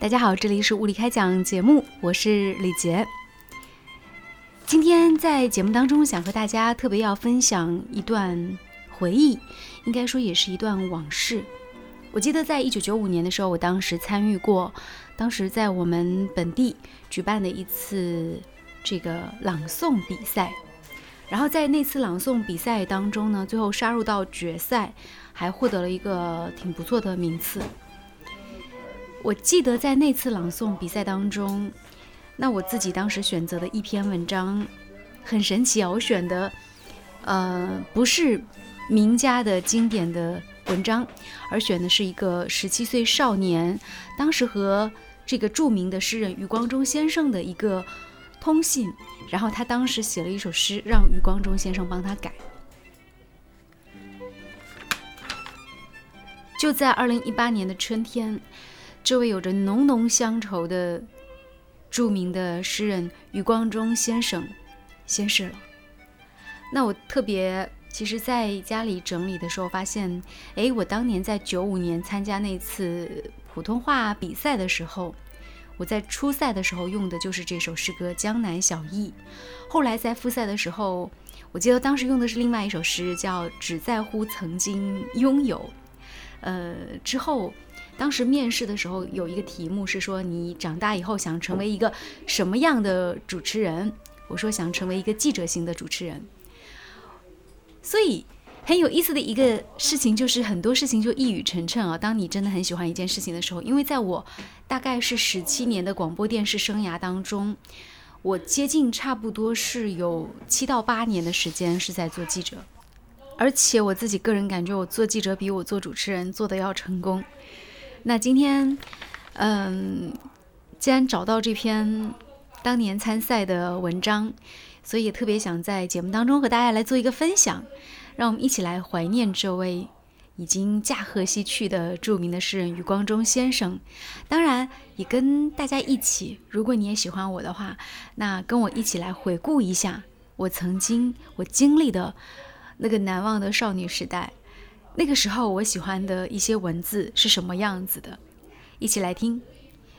大家好，这里是物理开讲节目，我是李杰。今天在节目当中，想和大家特别要分享一段回忆，应该说也是一段往事。我记得在一九九五年的时候，我当时参与过，当时在我们本地举办的一次这个朗诵比赛，然后在那次朗诵比赛当中呢，最后杀入到决赛，还获得了一个挺不错的名次。我记得在那次朗诵比赛当中，那我自己当时选择的一篇文章很神奇啊！我选的，呃，不是名家的经典的文章，而选的是一个十七岁少年当时和这个著名的诗人余光中先生的一个通信，然后他当时写了一首诗，让余光中先生帮他改。就在二零一八年的春天。这位有着浓浓乡愁的著名的诗人余光中先生仙逝了。那我特别，其实在家里整理的时候发现，哎，我当年在九五年参加那次普通话比赛的时候，我在初赛的时候用的就是这首诗歌《江南小艺》。后来在复赛的时候，我记得当时用的是另外一首诗，叫《只在乎曾经拥有》。呃，之后。当时面试的时候有一个题目是说你长大以后想成为一个什么样的主持人？我说想成为一个记者型的主持人。所以很有意思的一个事情就是很多事情就一语成谶啊。当你真的很喜欢一件事情的时候，因为在我大概是十七年的广播电视生涯当中，我接近差不多是有七到八年的时间是在做记者，而且我自己个人感觉我做记者比我做主持人做的要成功。那今天，嗯，既然找到这篇当年参赛的文章，所以也特别想在节目当中和大家来做一个分享，让我们一起来怀念这位已经驾鹤西去的著名的诗人余光中先生。当然，也跟大家一起，如果你也喜欢我的话，那跟我一起来回顾一下我曾经我经历的那个难忘的少女时代。那个时候我喜欢的一些文字是什么样子的？一起来听。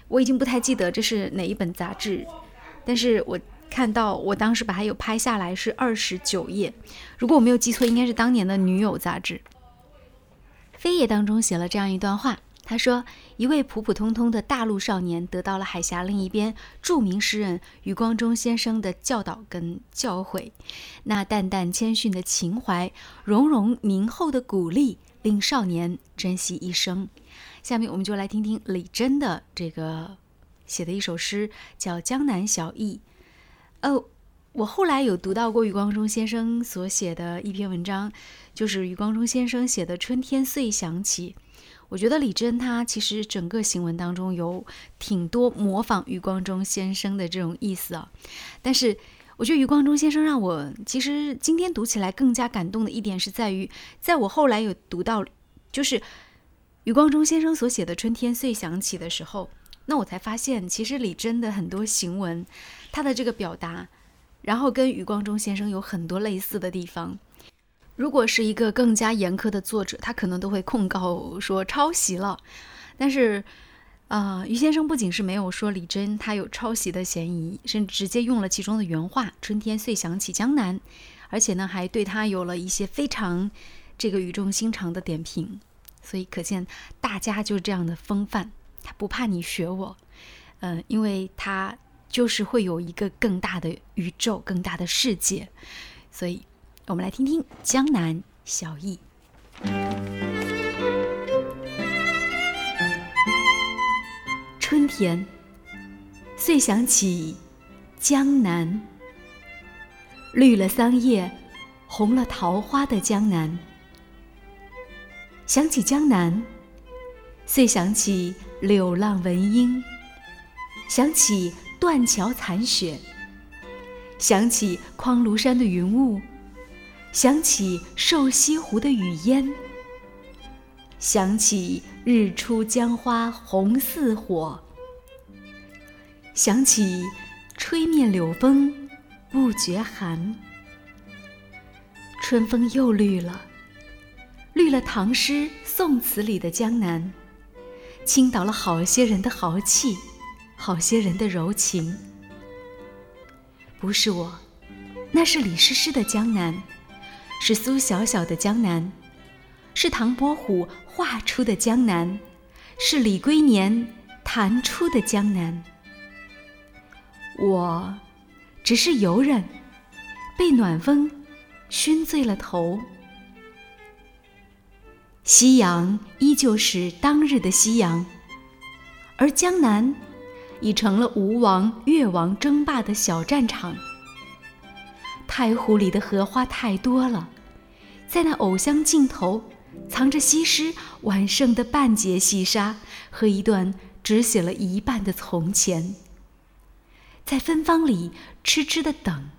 我已经不太记得这是哪一本杂志，但是我看到我当时把它有拍下来，是二十九页。如果我没有记错，应该是当年的《女友》杂志。扉页当中写了这样一段话。他说：“一位普普通通的大陆少年，得到了海峡另一边著名诗人余光中先生的教导跟教诲。那淡淡谦逊的情怀，融融明厚的鼓励，令少年珍惜一生。”下面我们就来听听李真的这个写的一首诗，叫《江南小艺》。哦，我后来有读到过余光中先生所写的一篇文章，就是余光中先生写的《春天遂响起》。我觉得李珍他其实整个行文当中有挺多模仿余光中先生的这种意思啊，但是我觉得余光中先生让我其实今天读起来更加感动的一点是在于，在我后来有读到就是余光中先生所写的《春天遂响起》的时候，那我才发现其实李珍的很多行文，他的这个表达，然后跟余光中先生有很多类似的地方。如果是一个更加严苛的作者，他可能都会控告说抄袭了。但是，呃，于先生不仅是没有说李真他有抄袭的嫌疑，甚至直接用了其中的原话“春天遂想起江南”，而且呢，还对他有了一些非常这个语重心长的点评。所以可见大家就是这样的风范，他不怕你学我，嗯，因为他就是会有一个更大的宇宙、更大的世界，所以。我们来听听江南小艺。春天，遂想起江南，绿了桑叶，红了桃花的江南。想起江南，遂想起柳浪闻莺，想起断桥残雪，想起匡庐山的云雾。想起瘦西湖的雨烟，想起日出江花红似火，想起吹面柳风不觉寒。春风又绿了，绿了唐诗宋词里的江南，倾倒了好些人的豪气，好些人的柔情。不是我，那是李师师的江南，是苏小小的江南，是唐伯虎画出的江南，是李龟年弹出的江南。我，只是游人，被暖风熏醉了头。夕阳依旧是当日的夕阳，而江南。已成了吴王、越王争霸的小战场。太湖里的荷花太多了，在那藕香尽头，藏着西施晚剩的半截细沙和一段只写了一半的从前。在芬芳里痴痴的等，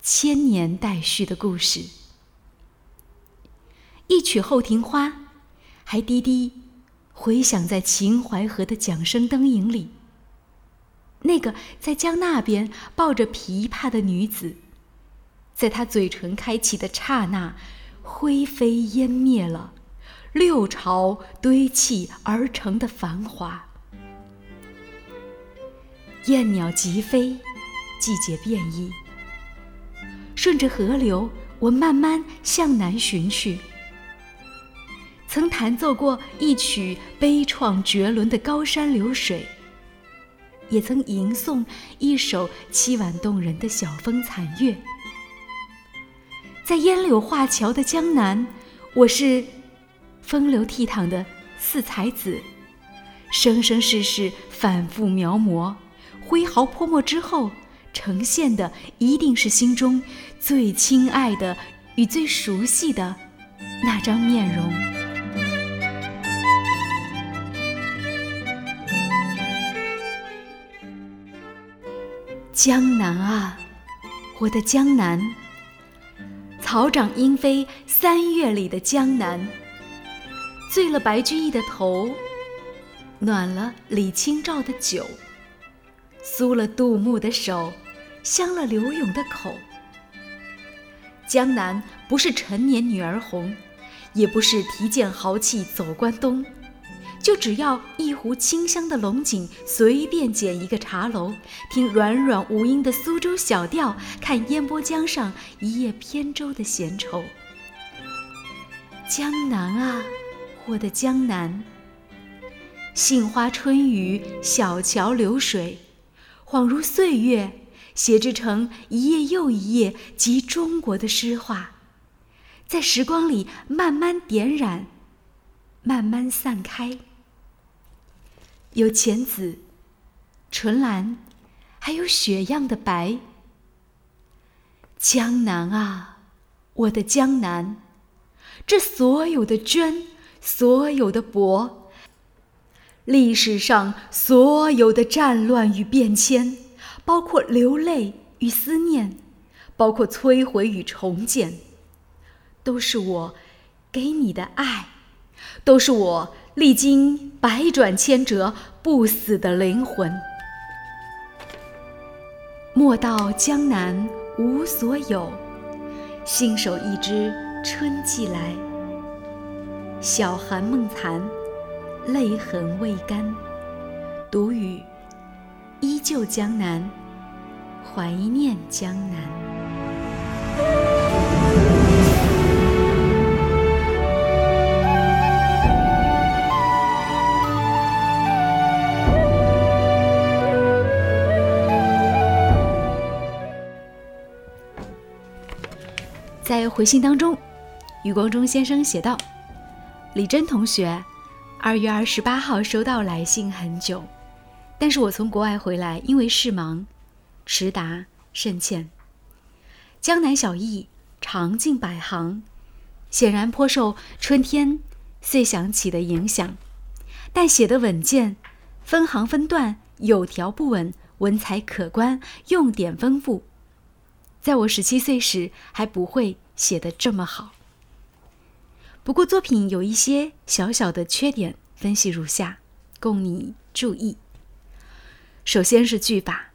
千年待续的故事。一曲后庭花，还滴滴回响在秦淮河的桨声灯影里。那个在江那边抱着琵琶的女子，在他嘴唇开启的刹那，灰飞烟灭了六朝堆砌而成的繁华。燕鸟急飞，季节变异。顺着河流，我慢慢向南寻去。曾弹奏过一曲悲怆绝伦的《高山流水》。也曾吟诵一首凄婉动人的晓风残月，在烟柳画桥的江南，我是风流倜傥的四才子，生生世世反复描摹，挥毫泼墨之后，呈现的一定是心中最亲爱的与最熟悉的那张面容。江南啊，我的江南，草长莺飞三月里的江南，醉了白居易的头，暖了李清照的酒，酥了杜牧的手，香了柳永的口。江南不是陈年女儿红，也不是提剑豪气走关东。就只要一壶清香的龙井，随便捡一个茶楼，听软软无音的苏州小调，看烟波江上一叶扁舟的闲愁。江南啊，我的江南，杏花春雨，小桥流水，恍如岁月，写制成一页又一页集中国的诗画，在时光里慢慢点染，慢慢散开。有浅紫、纯蓝，还有雪样的白。江南啊，我的江南，这所有的娟，所有的博，历史上所有的战乱与变迁，包括流泪与思念，包括摧毁与重建，都是我给你的爱，都是我。历经百转千折，不死的灵魂。莫道江南无所有，信手一枝春季来。小寒梦残，泪痕未干。独语，依旧江南，怀念江南。在回信当中，余光中先生写道：“李珍同学，二月二十八号收到来信很久，但是我从国外回来，因为事忙，迟达甚歉。江南小艺长近百行，显然颇受春天遂想起的影响，但写得稳健，分行分段，有条不紊，文采可观，用典丰富。”在我十七岁时还不会写得这么好。不过作品有一些小小的缺点，分析如下，供你注意。首先是句法，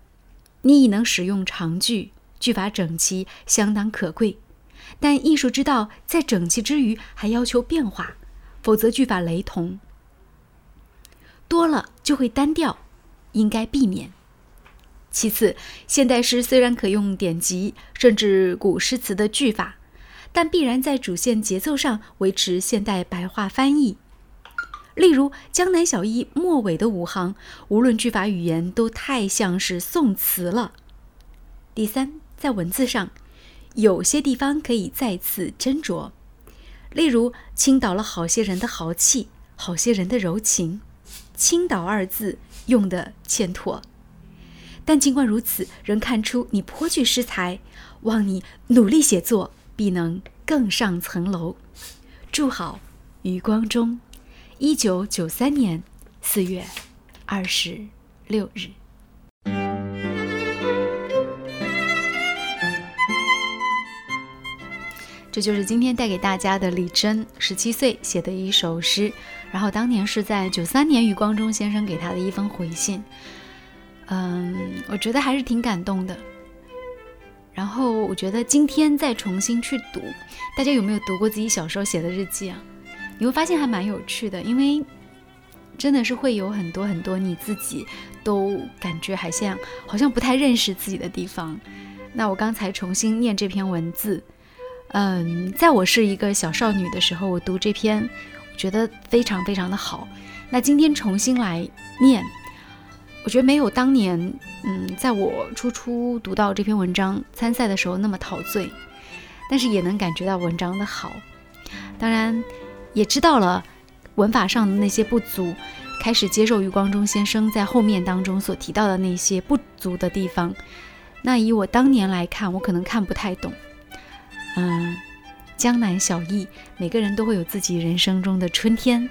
你已能使用长句，句法整齐，相当可贵。但艺术之道在整齐之余还要求变化，否则句法雷同。多了就会单调，应该避免。其次，现代诗虽然可用典籍甚至古诗词的句法，但必然在主线节奏上维持现代白话翻译。例如《江南小艺》末尾的五行，无论句法语言都太像是宋词了。第三，在文字上，有些地方可以再次斟酌，例如倾倒了好些人的豪气，好些人的柔情。倾倒二字用的欠妥，但尽管如此，仍看出你颇具诗才，望你努力写作，必能更上层楼。祝好，余光中，一九九三年四月二十六日。这就是今天带给大家的李真十七岁写的一首诗。然后当年是在九三年余光中先生给他的一封回信，嗯，我觉得还是挺感动的。然后我觉得今天再重新去读，大家有没有读过自己小时候写的日记啊？你会发现还蛮有趣的，因为真的是会有很多很多你自己都感觉还像好像不太认识自己的地方。那我刚才重新念这篇文字，嗯，在我是一个小少女的时候，我读这篇。觉得非常非常的好。那今天重新来念，我觉得没有当年，嗯，在我初初读到这篇文章参赛的时候那么陶醉，但是也能感觉到文章的好。当然，也知道了文法上的那些不足，开始接受余光中先生在后面当中所提到的那些不足的地方。那以我当年来看，我可能看不太懂，嗯。江南小艺，每个人都会有自己人生中的春天，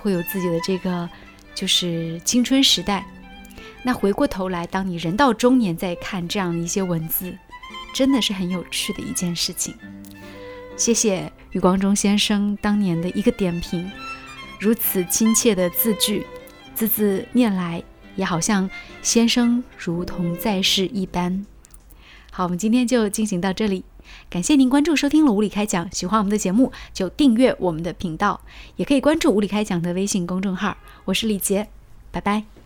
会有自己的这个就是青春时代。那回过头来，当你人到中年再看这样的一些文字，真的是很有趣的一件事情。谢谢余光中先生当年的一个点评，如此亲切的字句，字字念来也好像先生如同在世一般。好，我们今天就进行到这里。感谢您关注收听了无理开讲，喜欢我们的节目就订阅我们的频道，也可以关注无理开讲的微信公众号。我是李杰，拜拜。